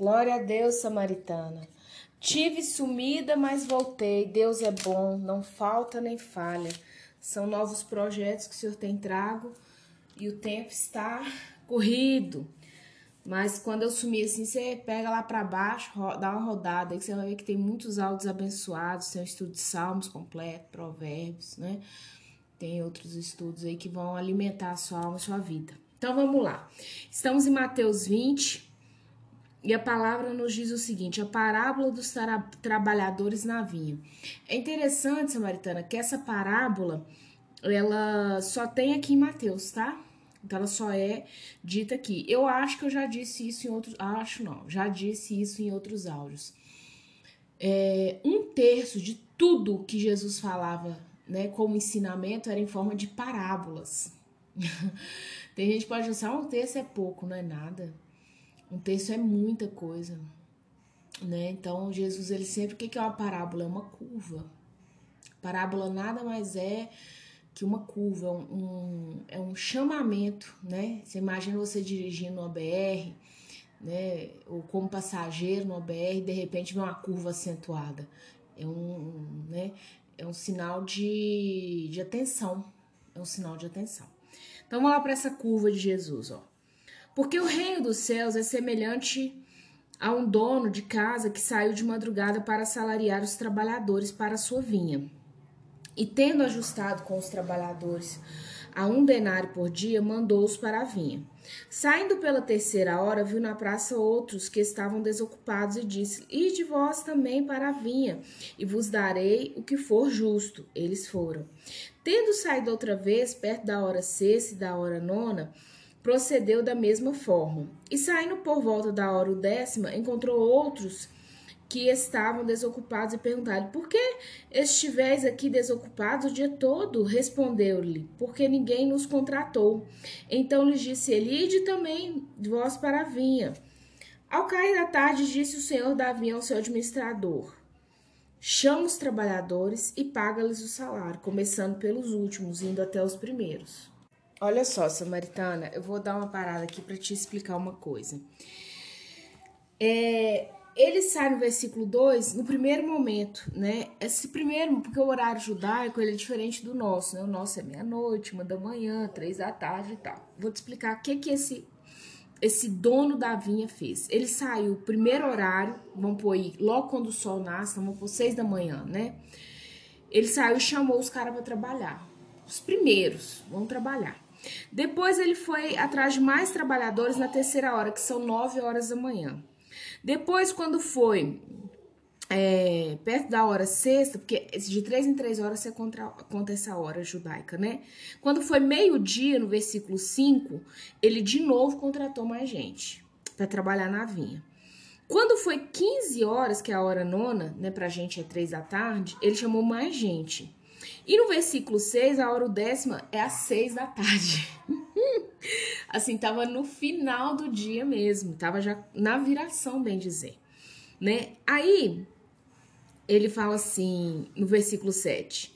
Glória a Deus, Samaritana. Tive sumida, mas voltei. Deus é bom, não falta nem falha. São novos projetos que o Senhor tem trago e o tempo está corrido. Mas quando eu sumir assim, você pega lá para baixo, dá uma rodada, aí você vai ver que tem muitos áudios abençoados, tem um estudo de salmos completo, provérbios, né? Tem outros estudos aí que vão alimentar a sua alma a sua vida. Então vamos lá. Estamos em Mateus 20, e a palavra nos diz o seguinte: a parábola dos tra trabalhadores na vinha. É interessante, Samaritana, que essa parábola ela só tem aqui em Mateus, tá? Então ela só é dita aqui. Eu acho que eu já disse isso em outros. Acho não, já disse isso em outros áudios. É, um terço de tudo que Jesus falava, né, como ensinamento, era em forma de parábolas. Tem gente que pode pensar, um terço é pouco, não é nada. Um texto é muita coisa, né? Então, Jesus, ele sempre, o que é uma parábola? É uma curva. Parábola nada mais é que uma curva, é um, é um chamamento, né? Você imagina você dirigindo uma BR, né? Ou como passageiro no BR, de repente vem uma curva acentuada. É um, né? É um sinal de, de atenção. É um sinal de atenção. Então, vamos lá para essa curva de Jesus, ó. Porque o reino dos céus é semelhante a um dono de casa que saiu de madrugada para salariar os trabalhadores para a sua vinha. E tendo ajustado com os trabalhadores a um denário por dia, mandou-os para a vinha. Saindo pela terceira hora, viu na praça outros que estavam desocupados e disse: Ide vós também para a vinha, e vos darei o que for justo. Eles foram. Tendo saído outra vez, perto da hora sexta e da hora nona, procedeu da mesma forma. E saindo por volta da hora décima, encontrou outros que estavam desocupados e perguntaram: Por que estivéis aqui desocupados o dia todo? Respondeu-lhe: Porque ninguém nos contratou. Então lhes disse ele: Ide também vós para a vinha. Ao cair da tarde, disse o senhor da vinha ao seu administrador: Chama os trabalhadores e paga-lhes o salário, começando pelos últimos, indo até os primeiros. Olha só, Samaritana, eu vou dar uma parada aqui para te explicar uma coisa. É, ele sai no versículo 2 no primeiro momento, né? Esse primeiro, porque o horário judaico ele é diferente do nosso, né? O nosso é meia-noite, uma da manhã, três da tarde e tal. Vou te explicar o que que esse esse dono da vinha fez. Ele saiu primeiro horário, vamos pôr aí, logo quando o sol nasce, vamos pôr seis da manhã, né? Ele saiu e chamou os caras para trabalhar. Os primeiros vão trabalhar. Depois ele foi atrás de mais trabalhadores na terceira hora, que são nove horas da manhã. Depois, quando foi é, perto da hora sexta, porque de três em três horas você conta, conta essa hora judaica, né? Quando foi meio-dia, no versículo 5, ele de novo contratou mais gente para trabalhar na vinha. Quando foi 15 horas, que é a hora nona, né, pra gente é três da tarde, ele chamou mais gente. E no versículo 6, a hora décima é às 6 da tarde. assim, tava no final do dia mesmo, tava já na viração, bem dizer, né? Aí ele fala assim, no versículo 7.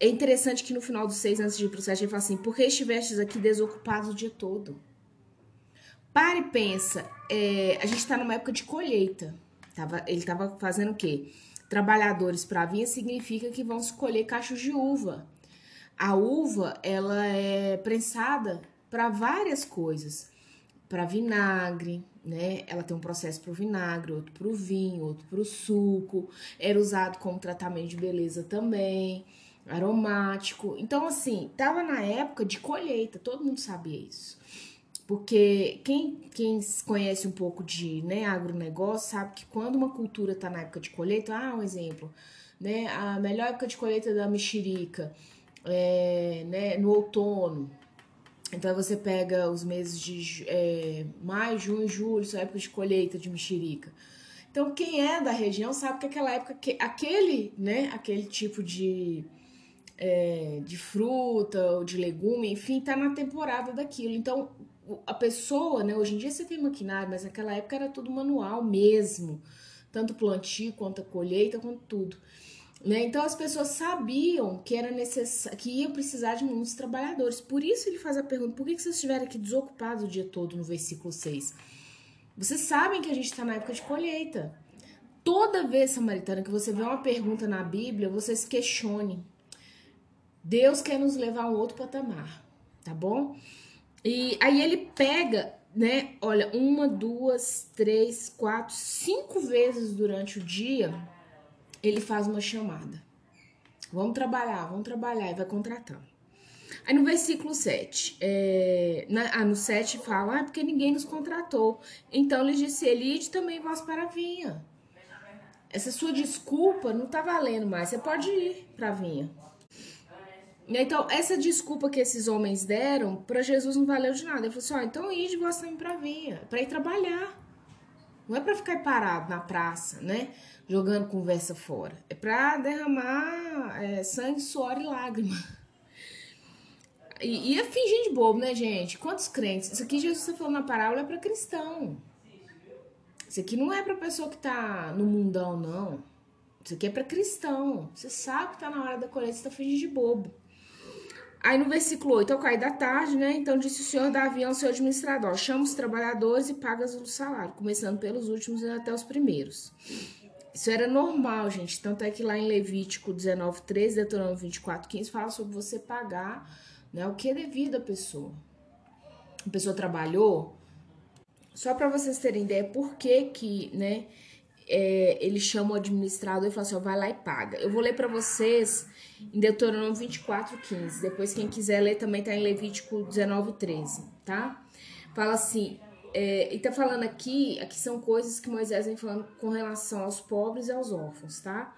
É interessante que no final do 6, antes de ir pro 7, ele fala assim: Porque estivestes aqui desocupados o dia todo. Para e pensa, é, a gente tá numa época de colheita. Tava, ele tava fazendo o quê? Trabalhadores para a vinha significa que vão escolher cachos de uva. A uva, ela é prensada para várias coisas. Para vinagre, né? Ela tem um processo para o vinagre, outro para o vinho, outro para o suco. Era usado como tratamento de beleza também, aromático. Então, assim, tava na época de colheita, todo mundo sabia isso. Porque quem, quem conhece um pouco de né, agronegócio sabe que quando uma cultura está na época de colheita, ah, um exemplo, né, a melhor época de colheita da mexerica é né, no outono. Então você pega os meses de é, maio, junho, julho, são época de colheita de mexerica. Então quem é da região sabe que aquela época, aquele, né, aquele tipo de é, de fruta ou de legume, enfim, tá na temporada daquilo. Então, a pessoa, né? Hoje em dia você tem maquinário, mas naquela época era tudo manual mesmo. Tanto plantio quanto a colheita, quanto tudo. Né? Então as pessoas sabiam que era necessário, que ia precisar de muitos trabalhadores. Por isso ele faz a pergunta: por que, que vocês estiveram aqui desocupados o dia todo no versículo 6? Vocês sabem que a gente está na época de colheita. Toda vez, samaritana, que você vê uma pergunta na Bíblia, você se questione. Deus quer nos levar a um outro patamar, tá bom? E aí ele pega, né? Olha, uma, duas, três, quatro, cinco vezes durante o dia, ele faz uma chamada. Vamos trabalhar, vamos trabalhar, e vai contratando. Aí no versículo 7, é, na, ah, no 7 fala, ah, porque ninguém nos contratou. Então ele disse, Elide também vós para a vinha. Essa sua desculpa não tá valendo mais, você pode ir para a vinha. Então, essa desculpa que esses homens deram, para Jesus não valeu de nada. Ele falou assim: ó, então ide vós também para vinha, para ir trabalhar. Não é para ficar parado na praça, né? Jogando conversa fora. É para derramar é, sangue, suor e lágrima. E, e é fingir de bobo, né, gente? Quantos crentes? Isso aqui Jesus está falando na parábola é para cristão. Isso aqui não é para pessoa que tá no mundão, não. Isso aqui é para cristão. Você sabe que tá na hora da colheita, você tá fingindo de bobo. Aí no versículo 8, ao cair da tarde, né? Então disse o senhor Davi ao seu administrador: chama os trabalhadores e paga o salário, começando pelos últimos e até os primeiros. Isso era normal, gente. Tanto é que lá em Levítico 19, 13, Deuteronômio 24, 15, fala sobre você pagar né, o que é devido à pessoa. A pessoa trabalhou. Só para vocês terem ideia por que, que né, é, ele chama o administrador e fala assim: ó, vai lá e paga. Eu vou ler para vocês em Deuteronômio 24, 15. Depois, quem quiser ler, também tá em Levítico 19, 13, tá? Fala assim, é, e tá falando aqui, aqui são coisas que Moisés vem falando com relação aos pobres e aos órfãos, tá?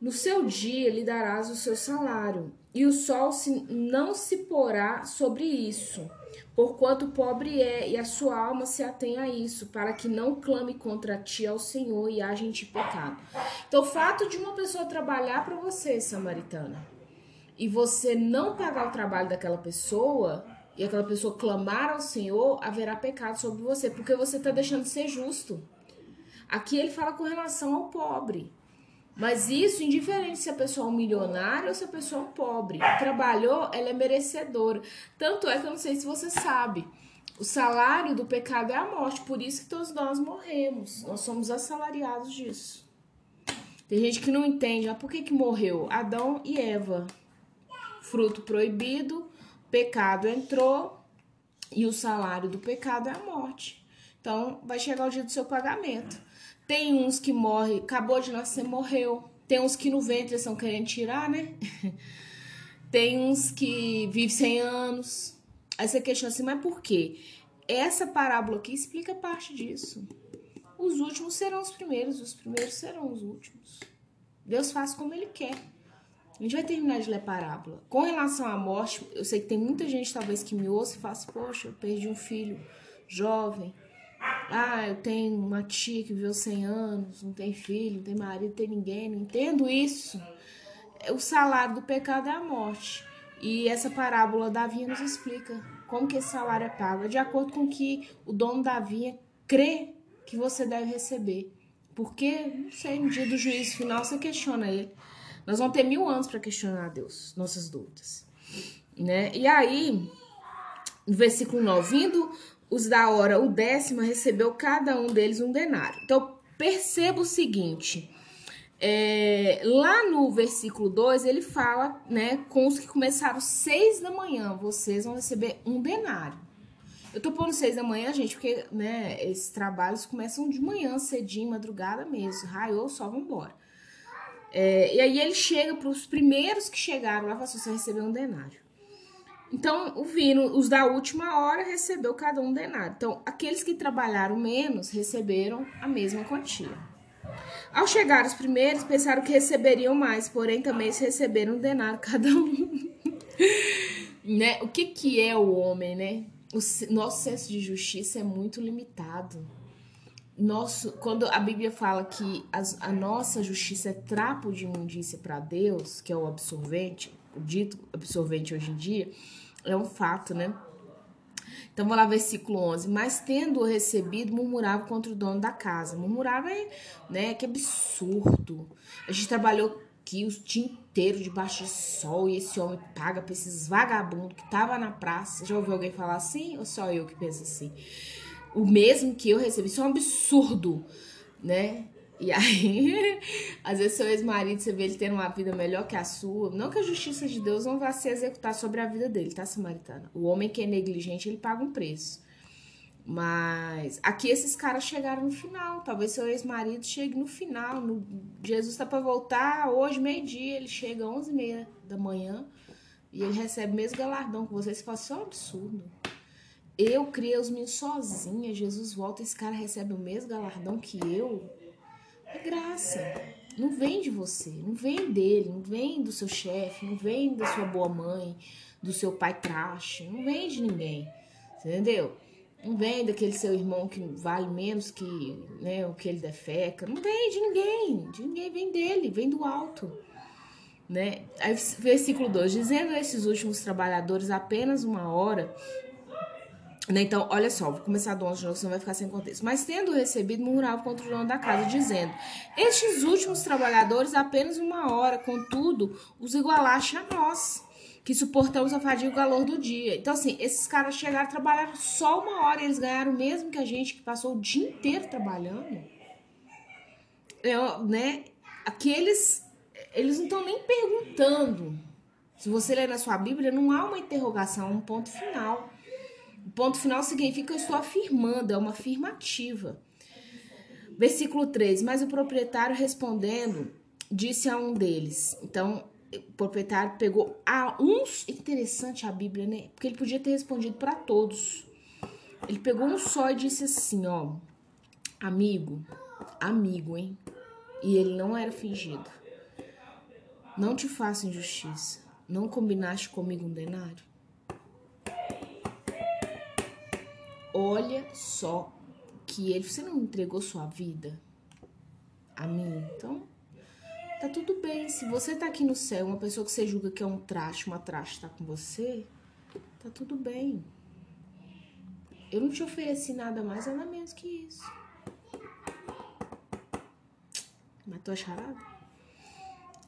No seu dia lhe darás o seu salário, e o sol se, não se porá sobre isso, porquanto pobre é, e a sua alma se atém a isso, para que não clame contra ti ao Senhor e haja em ti pecado. Então, o fato de uma pessoa trabalhar para você, samaritana, e você não pagar o trabalho daquela pessoa, e aquela pessoa clamar ao Senhor, haverá pecado sobre você, porque você está deixando de ser justo. Aqui ele fala com relação ao pobre. Mas isso, indiferente se a pessoa é um milionário ou se a pessoa é um pobre. Trabalhou, ela é merecedora. Tanto é que eu não sei se você sabe. O salário do pecado é a morte, por isso que todos nós morremos. Nós somos assalariados disso. Tem gente que não entende, ah, por que, que morreu? Adão e Eva. Fruto proibido, pecado entrou e o salário do pecado é a morte. Então, vai chegar o dia do seu pagamento. Tem uns que morrem, acabou de nascer, morreu. Tem uns que no ventre estão querendo tirar, né? Tem uns que vivem 100 anos. Aí você questiona assim, mas por quê? Essa parábola aqui explica parte disso. Os últimos serão os primeiros, os primeiros serão os últimos. Deus faz como Ele quer. A gente vai terminar de ler parábola. Com relação à morte, eu sei que tem muita gente talvez que me ouça e fala assim, poxa, eu perdi um filho jovem, ah, eu tenho uma tia que viveu 100 anos, não tem filho, não tem marido, não tem ninguém, não entendo isso. O salário do pecado é a morte. E essa parábola da vinha nos explica como que esse salário é pago. É de acordo com que o dono da vinha crê que você deve receber. Porque, não sei, no dia do juízo final você questiona ele. Nós vamos ter mil anos para questionar a Deus, nossas dúvidas. Né? E aí, no versículo 9, vindo os da hora, o décima, recebeu cada um deles um denário. Então, perceba o seguinte. É, lá no versículo 2, ele fala, né, com os que começaram seis da manhã, vocês vão receber um denário. Eu tô pondo seis da manhã, gente, porque, né, esses trabalhos começam de manhã, cedinho, madrugada mesmo. Raiou, só vambora. É, e aí ele chega para os primeiros que chegaram lá, fala assim, você recebeu um denário. Então, o vino, os da última hora recebeu cada um denário. Então, aqueles que trabalharam menos receberam a mesma quantia. Ao chegar os primeiros, pensaram que receberiam mais, porém também se receberam um denário cada um. né? O que, que é o homem, né? O nosso senso de justiça é muito limitado. Nosso, quando a Bíblia fala que as, a nossa justiça é trapo de imundícia para Deus, que é o absorvente, dito absorvente hoje em dia, é um fato, né? Então, vamos lá, versículo 11. Mas tendo recebido, murmurava contra o dono da casa. Murmurava, né? Que absurdo. A gente trabalhou aqui o dia inteiro debaixo de sol e esse homem paga pra esses vagabundos que tava na praça. Já ouviu alguém falar assim? Ou só eu que penso assim? o mesmo que eu recebi. Isso é um absurdo, né? E aí, às vezes, seu ex-marido, você vê ele tendo uma vida melhor que a sua. Não que a justiça de Deus não vá se executar sobre a vida dele, tá, Samaritana? O homem que é negligente, ele paga um preço. Mas aqui esses caras chegaram no final. Talvez seu ex-marido chegue no final. No... Jesus tá para voltar hoje, meio-dia. Ele chega às 11h30 da manhã e ele recebe o mesmo galardão que vocês. Você fala, isso é um absurdo. Eu criei os meninos sozinha. Jesus volta, esse cara recebe o mesmo galardão que eu. É graça. Não vem de você, não vem dele, não vem do seu chefe, não vem da sua boa mãe, do seu pai traste, não vem de ninguém. Entendeu? Não vem daquele seu irmão que vale menos que né, o que ele defeca. Não vem de ninguém. De ninguém vem dele, vem do alto. Né? Aí, versículo 2: Dizendo a esses últimos trabalhadores apenas uma hora? Então, olha só, vou começar do 11 de novo, senão vai ficar sem contexto. Mas tendo recebido, murmurava contra o dono da casa, dizendo: Estes últimos trabalhadores apenas uma hora, contudo, os igualaste a nós, que suportamos a fadiga e o calor do dia. Então, assim, esses caras chegaram, trabalharam só uma hora, eles ganharam mesmo que a gente que passou o dia inteiro trabalhando. Eu, né? Aqueles, eles não estão nem perguntando. Se você ler na sua Bíblia, não há uma interrogação, um ponto final. O ponto final significa eu estou afirmando, é uma afirmativa. Versículo 3: Mas o proprietário respondendo, disse a um deles. Então, o proprietário pegou a uns. Interessante a Bíblia, né? Porque ele podia ter respondido para todos. Ele pegou um só e disse assim: Ó, amigo, amigo, hein? E ele não era fingido. Não te faça injustiça. Não combinaste comigo um denário? Olha só que ele. Você não entregou sua vida a mim? Então, tá tudo bem. Se você tá aqui no céu, uma pessoa que você julga que é um traste, uma traste tá com você, tá tudo bem. Eu não te ofereci nada mais, nada menos que isso. Mas tô acharada?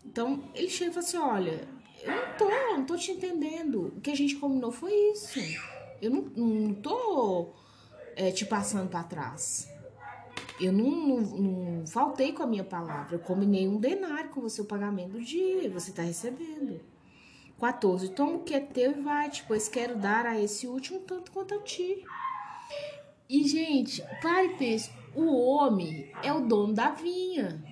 Então, ele chega e fala assim: olha, eu não tô, não tô te entendendo. O que a gente combinou foi isso. Eu não, não tô é, te passando para trás. Eu não, não, não, faltei com a minha palavra. Eu combinei um denário com você, o pagamento do dia. Você está recebendo. 14. Toma o que é teu e vai-te, pois quero dar a esse último tanto quanto a ti. E, gente, pare e pense. O homem é o dono da vinha.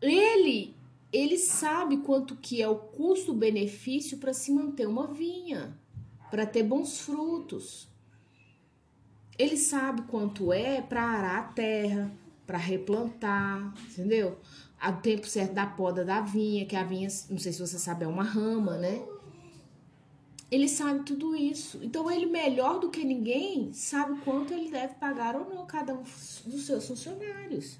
Ele, ele sabe quanto que é o custo-benefício para se manter uma vinha para ter bons frutos. Ele sabe quanto é para arar a terra, para replantar, entendeu? O tempo certo da poda da vinha, que a vinha, não sei se você sabe, é uma rama, né? Ele sabe tudo isso. Então, ele, melhor do que ninguém, sabe quanto ele deve pagar ou não cada um dos seus funcionários.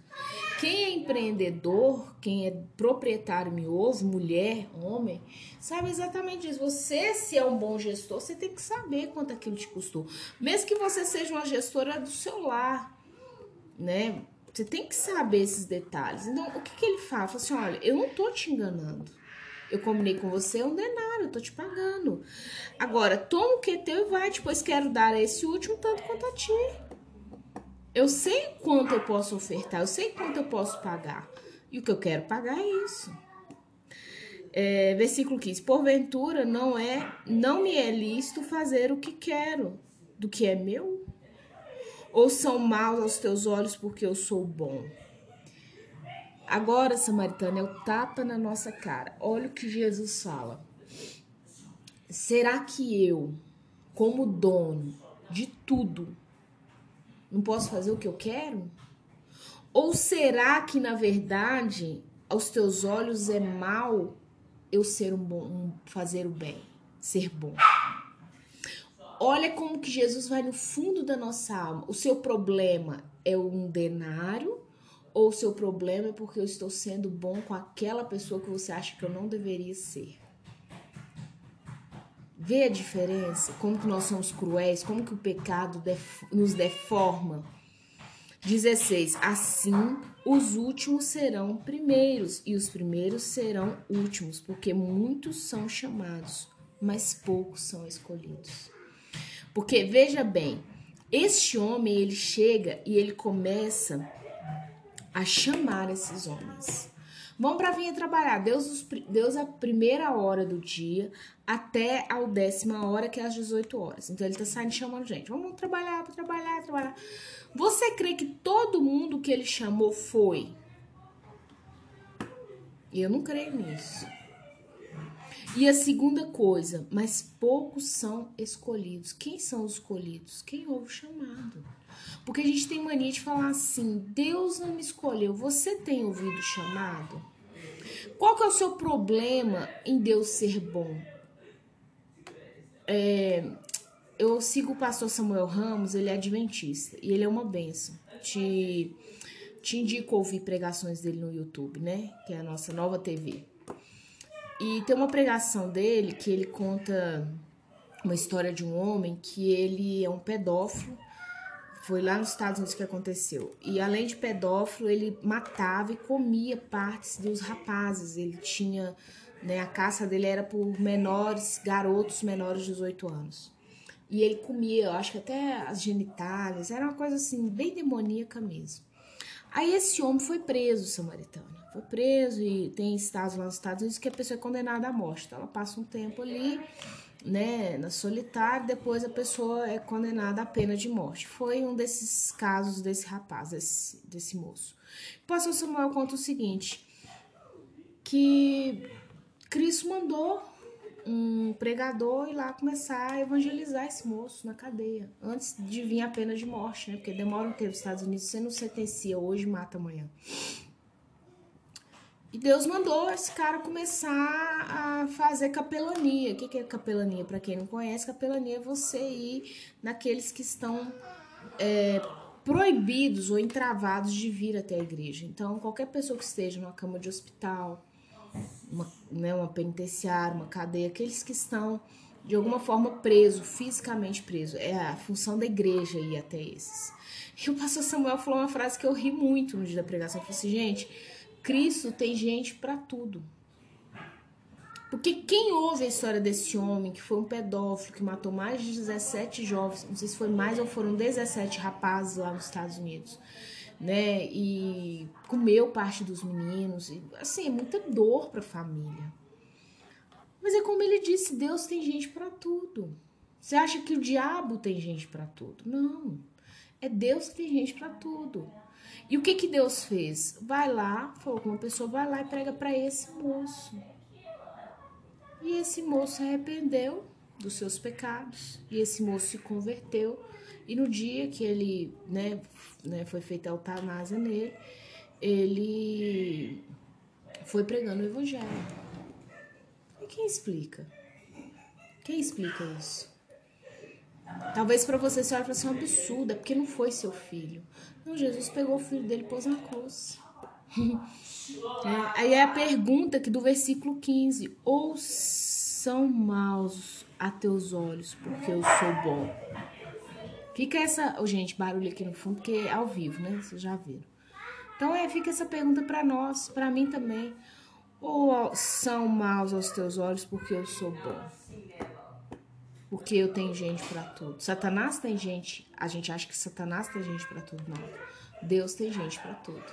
Quem é empreendedor, quem é proprietário mioso, mulher, homem, sabe exatamente isso. Você, se é um bom gestor, você tem que saber quanto aquilo te custou. Mesmo que você seja uma gestora do seu lar, né? Você tem que saber esses detalhes. Então, o que, que ele fala? Fala assim: olha, eu não tô te enganando. Eu combinei com você, é um denário, eu tô te pagando. Agora, toma o que é teu e vai, depois quero dar a esse último tanto quanto a ti. Eu sei quanto eu posso ofertar, eu sei quanto eu posso pagar. E o que eu quero pagar é isso. É, versículo 15. Porventura não é, não me é lícito fazer o que quero do que é meu? Ou são maus aos teus olhos porque eu sou bom? Agora, Samaritana, é o tapa na nossa cara. Olha o que Jesus fala. Será que eu, como dono de tudo, não posso fazer o que eu quero? Ou será que, na verdade, aos teus olhos é mal eu ser um bom, um, fazer o bem, ser bom? Olha como que Jesus vai no fundo da nossa alma. O seu problema é um denário ou seu problema é porque eu estou sendo bom com aquela pessoa que você acha que eu não deveria ser. Vê a diferença? Como que nós somos cruéis? Como que o pecado nos deforma? 16. Assim, os últimos serão primeiros e os primeiros serão últimos, porque muitos são chamados, mas poucos são escolhidos. Porque veja bem, Este homem, ele chega e ele começa a chamar esses homens. Vão para vir trabalhar. Deus, Deus a primeira hora do dia até a décima hora, que é às 18 horas. Então ele tá saindo chamando gente. Vamos trabalhar, trabalhar, trabalhar. Você crê que todo mundo que ele chamou foi? Eu não creio nisso. E a segunda coisa, mas poucos são escolhidos. Quem são os escolhidos? Quem ouve o chamado. Porque a gente tem mania de falar assim: Deus não me escolheu. Você tem ouvido chamado? Qual que é o seu problema em Deus ser bom? É, eu sigo o pastor Samuel Ramos, ele é adventista e ele é uma benção. Te, te indico ouvir pregações dele no YouTube, né? Que é a nossa nova TV. E tem uma pregação dele que ele conta uma história de um homem que ele é um pedófilo. Foi lá nos Estados Unidos que aconteceu. E além de pedófilo, ele matava e comia partes dos rapazes. Ele tinha, né, a caça dele era por menores, garotos menores de 18 anos. E ele comia, eu acho que até as genitálias, era uma coisa assim, bem demoníaca mesmo. Aí esse homem foi preso, samaritano foi preso e tem estados lá nos Estados Unidos que a pessoa é condenada à morte. Então ela passa um tempo ali, né, na solitária, depois a pessoa é condenada à pena de morte. Foi um desses casos desse rapaz, desse, desse moço. O pastor Samuel conta o seguinte, que Cristo mandou um pregador ir lá começar a evangelizar esse moço na cadeia, antes de vir a pena de morte, né? Porque demora um tempo nos Estados Unidos, você não sentencia hoje, mata amanhã. E Deus mandou esse cara começar a fazer capelania. O que é capelania? Para quem não conhece, capelania é você ir naqueles que estão é, proibidos ou entravados de vir até a igreja. Então, qualquer pessoa que esteja numa cama de hospital, uma, né, uma penitenciária, uma cadeia, aqueles que estão de alguma forma preso, fisicamente preso. É a função da igreja ir até esses. E o pastor Samuel falou uma frase que eu ri muito no dia da pregação. Ele falou assim, gente Cristo tem gente para tudo. Porque quem ouve a história desse homem, que foi um pedófilo, que matou mais de 17 jovens, não sei se foi mais ou foram 17 rapazes lá nos Estados Unidos, né? E comeu parte dos meninos, e, assim, é muita dor para a família. Mas é como ele disse, Deus tem gente para tudo. Você acha que o diabo tem gente para tudo? Não. É Deus que tem gente para tudo. E o que que Deus fez? Vai lá, falou com uma pessoa, vai lá e prega para esse moço. E esse moço se arrependeu dos seus pecados, e esse moço se converteu. E no dia que ele, né, né foi feita a eutanásia nele, ele foi pregando o evangelho. E quem explica? Quem explica isso? Talvez para você se olhe para ser um absurdo, é porque não foi seu filho. Não, Jesus pegou o filho dele e pôs na cruz. é, aí é a pergunta que do versículo 15: Ou são maus a teus olhos, porque eu sou bom? Fica essa. Oh, gente, barulho aqui no fundo, porque é ao vivo, né? Vocês já viram. Então é, fica essa pergunta para nós, para mim também. Ou são maus aos teus olhos porque eu sou bom? Porque eu tenho gente para tudo. Satanás tem gente. A gente acha que Satanás tem gente para tudo, não. Deus tem gente para tudo.